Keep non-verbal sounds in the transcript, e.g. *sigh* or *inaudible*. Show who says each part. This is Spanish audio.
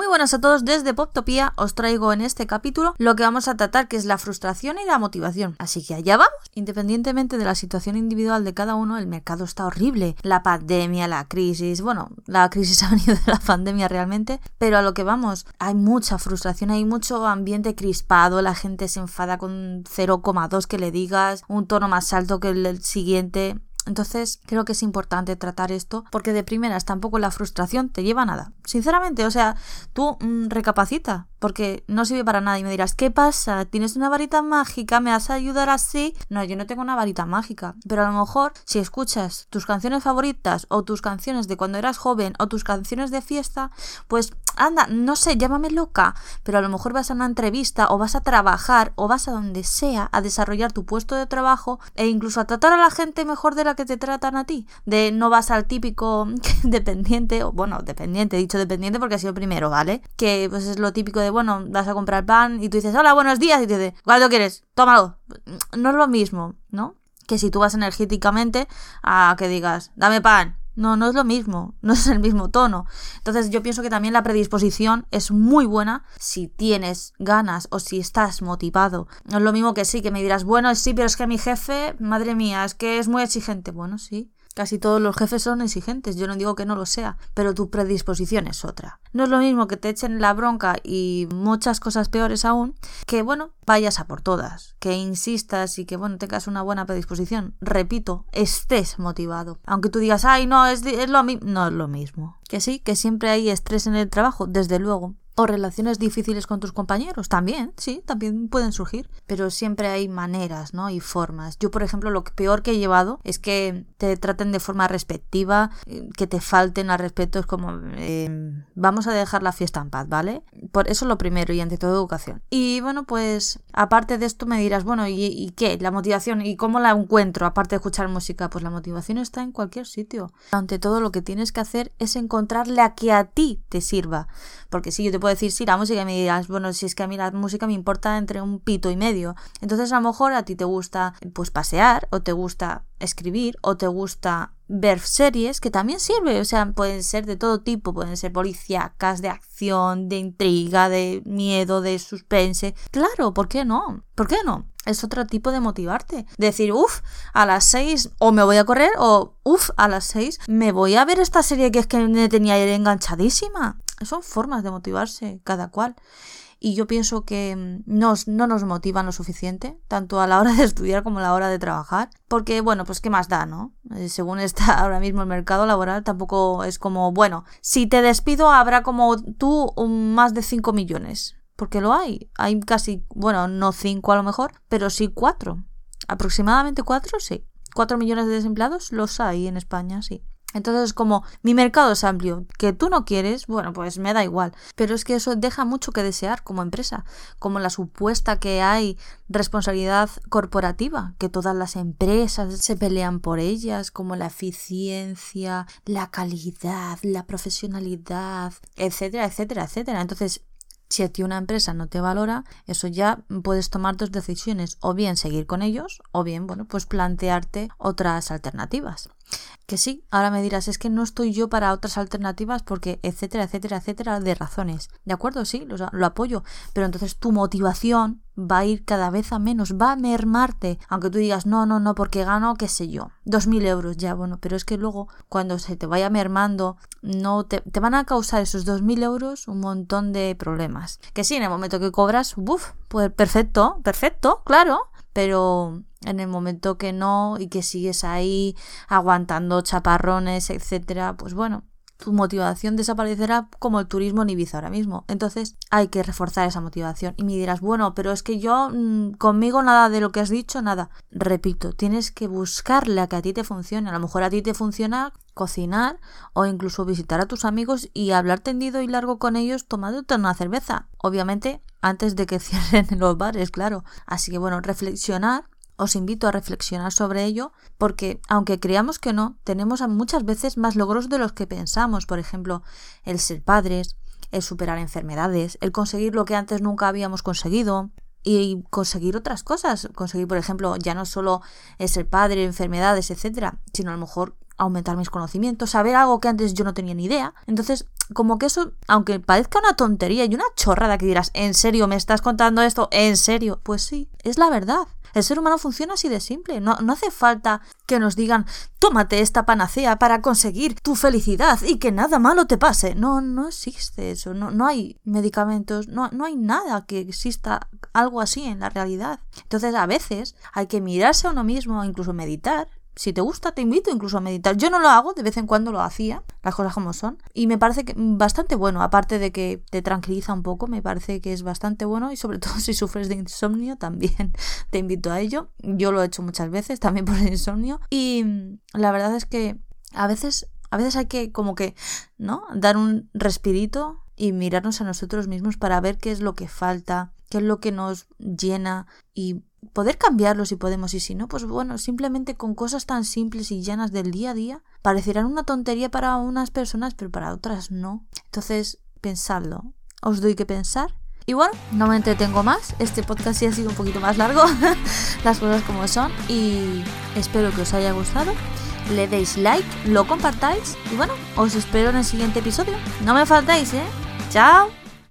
Speaker 1: Muy buenas a todos desde Poptopía. Os traigo en este capítulo lo que vamos a tratar que es la frustración y la motivación. Así que allá vamos. Independientemente de la situación individual de cada uno, el mercado está horrible. La pandemia, la crisis, bueno, la crisis *laughs* ha venido de la pandemia realmente, pero a lo que vamos, hay mucha frustración, hay mucho ambiente crispado, la gente se enfada con 0,2 que le digas, un tono más alto que el siguiente. Entonces creo que es importante tratar esto porque de primeras tampoco la frustración te lleva a nada. Sinceramente, o sea, tú mm, recapacita porque no sirve para nada y me dirás, ¿qué pasa? ¿Tienes una varita mágica? ¿Me vas a ayudar así? No, yo no tengo una varita mágica, pero a lo mejor si escuchas tus canciones favoritas o tus canciones de cuando eras joven o tus canciones de fiesta, pues anda, no sé, llámame loca, pero a lo mejor vas a una entrevista o vas a trabajar o vas a donde sea a desarrollar tu puesto de trabajo e incluso a tratar a la gente mejor de la que te tratan a ti. De no vas al típico *laughs* dependiente, o bueno, dependiente, dicho dependiente porque ha sido primero, ¿vale? Que pues es lo típico de, bueno, vas a comprar pan y tú dices, hola, buenos días, y te dice, ¿cuánto quieres? Tómalo. No es lo mismo, ¿no? Que si tú vas energéticamente a que digas, dame pan, no, no es lo mismo, *laughs* no es el mismo tono. Entonces yo pienso que también la predisposición es muy buena si tienes ganas o si estás motivado. No es lo mismo que sí, que me dirás, bueno, sí, pero es que mi jefe, madre mía, es que es muy exigente. Bueno, sí, Casi todos los jefes son exigentes, yo no digo que no lo sea, pero tu predisposición es otra. No es lo mismo que te echen la bronca y muchas cosas peores aún, que bueno, vayas a por todas, que insistas y que bueno, tengas una buena predisposición. Repito, estés motivado. Aunque tú digas, ay, no, es, es lo mismo, no es lo mismo. Que sí, que siempre hay estrés en el trabajo, desde luego, o relaciones difíciles con tus compañeros, también, sí, también pueden surgir. Pero siempre hay maneras, ¿no? Y formas. Yo, por ejemplo, lo peor que he llevado es que te traten de forma respectiva, eh, que te falten al respeto. Es como, eh, vamos a dejar la fiesta en paz, ¿vale? Por eso lo primero y ante todo educación. Y bueno, pues aparte de esto me dirás, bueno, ¿y, ¿y qué? La motivación, ¿y cómo la encuentro? Aparte de escuchar música, pues la motivación está en cualquier sitio. Ante todo, lo que tienes que hacer es encontrarle a que a ti te sirva. Porque si yo te puedo decir, sí, la música, y me dirás, bueno, si es que a mí la música me importa entre un pito y medio. Entonces, a lo mejor a ti te gusta, pues, pasear, o te gusta escribir, o te gusta ver series, que también sirve, o sea, pueden ser de todo tipo, pueden ser policíacas, de acción, de intriga, de miedo, de suspense. Claro, ¿por qué no? ¿Por qué no? Es otro tipo de motivarte. Decir, uff, a las seis o me voy a correr o uff, a las seis me voy a ver esta serie que es que me tenía enganchadísima. Son formas de motivarse, cada cual. Y yo pienso que mm, nos, no nos motivan lo suficiente, tanto a la hora de *laughs* estudiar como a la hora de trabajar. Porque, bueno, pues qué más da, ¿no? Eh, según está *laughs* ahora mismo el mercado laboral, tampoco es como, bueno, si te despido habrá como tú más de 5 millones. Porque lo hay. Hay casi, bueno, no 5 a lo mejor, pero sí 4. Aproximadamente 4, sí. 4 millones de desempleados los hay en España, sí. Entonces, como mi mercado es amplio, que tú no quieres, bueno, pues me da igual. Pero es que eso deja mucho que desear como empresa, como la supuesta que hay responsabilidad corporativa, que todas las empresas se pelean por ellas, como la eficiencia, la calidad, la profesionalidad, etcétera, etcétera, etcétera. Entonces, si a ti una empresa no te valora, eso ya puedes tomar dos decisiones, o bien seguir con ellos, o bien, bueno, pues plantearte otras alternativas. Que sí, ahora me dirás, es que no estoy yo para otras alternativas porque, etcétera, etcétera, etcétera, de razones. ¿De acuerdo? Sí, lo, lo, apoyo. Pero entonces tu motivación va a ir cada vez a menos, va a mermarte. Aunque tú digas, no, no, no, porque gano, qué sé yo, dos mil euros, ya, bueno, pero es que luego, cuando se te vaya mermando, no te, te van a causar esos dos mil euros un montón de problemas. Que sí, en el momento que cobras, uff, pues perfecto, perfecto, claro pero en el momento que no y que sigues ahí aguantando chaparrones, etcétera, pues bueno, tu motivación desaparecerá como el turismo en Ibiza ahora mismo. Entonces hay que reforzar esa motivación. Y me dirás, bueno, pero es que yo mmm, conmigo nada de lo que has dicho, nada. Repito, tienes que buscarle a que a ti te funcione. A lo mejor a ti te funciona cocinar o incluso visitar a tus amigos y hablar tendido y largo con ellos tomándote una cerveza. Obviamente antes de que *laughs* cierren los bares, claro. Así que bueno, reflexionar os invito a reflexionar sobre ello porque, aunque creamos que no, tenemos muchas veces más logros de los que pensamos. Por ejemplo, el ser padres, el superar enfermedades, el conseguir lo que antes nunca habíamos conseguido, y conseguir otras cosas. Conseguir, por ejemplo, ya no solo ser padre, enfermedades, etcétera, sino a lo mejor aumentar mis conocimientos, saber algo que antes yo no tenía ni idea. Entonces, como que eso, aunque parezca una tontería y una chorrada que dirás, ¿en serio me estás contando esto? ¿En serio? Pues sí, es la verdad. El ser humano funciona así de simple. No, no, hace falta que nos digan, tómate esta panacea para conseguir tu felicidad y que nada malo te pase. No, no existe eso. No, no hay medicamentos, no, no hay nada que exista algo así en la realidad. Entonces, a veces hay que mirarse a uno mismo, incluso meditar, si te gusta, te invito incluso a meditar. Yo no lo hago, de vez en cuando lo hacía, las cosas como son. Y me parece que bastante bueno, aparte de que te tranquiliza un poco, me parece que es bastante bueno y sobre *laughs* todo si sufres de insomnio también te invito a ello. Yo lo he hecho muchas veces también por el insomnio. Y la verdad es que a veces, a veces hay que como que, ¿no? Dar un respirito y mirarnos a nosotros mismos para ver qué es lo que falta, qué es lo que nos llena y poder cambiarlo si podemos y si no, pues bueno, simplemente con cosas tan simples y llanas del día a día, parecerán una tontería para unas personas, pero para otras no. Entonces, pensadlo. Os doy que pensar. Y bueno, no me entretengo más. Este podcast sí ha sido un poquito más largo, *laughs* las cosas como son. Y espero que os haya gustado. Le deis like, lo compartáis. Y bueno, os espero en el siguiente episodio. No me faltáis, ¿eh? Chao.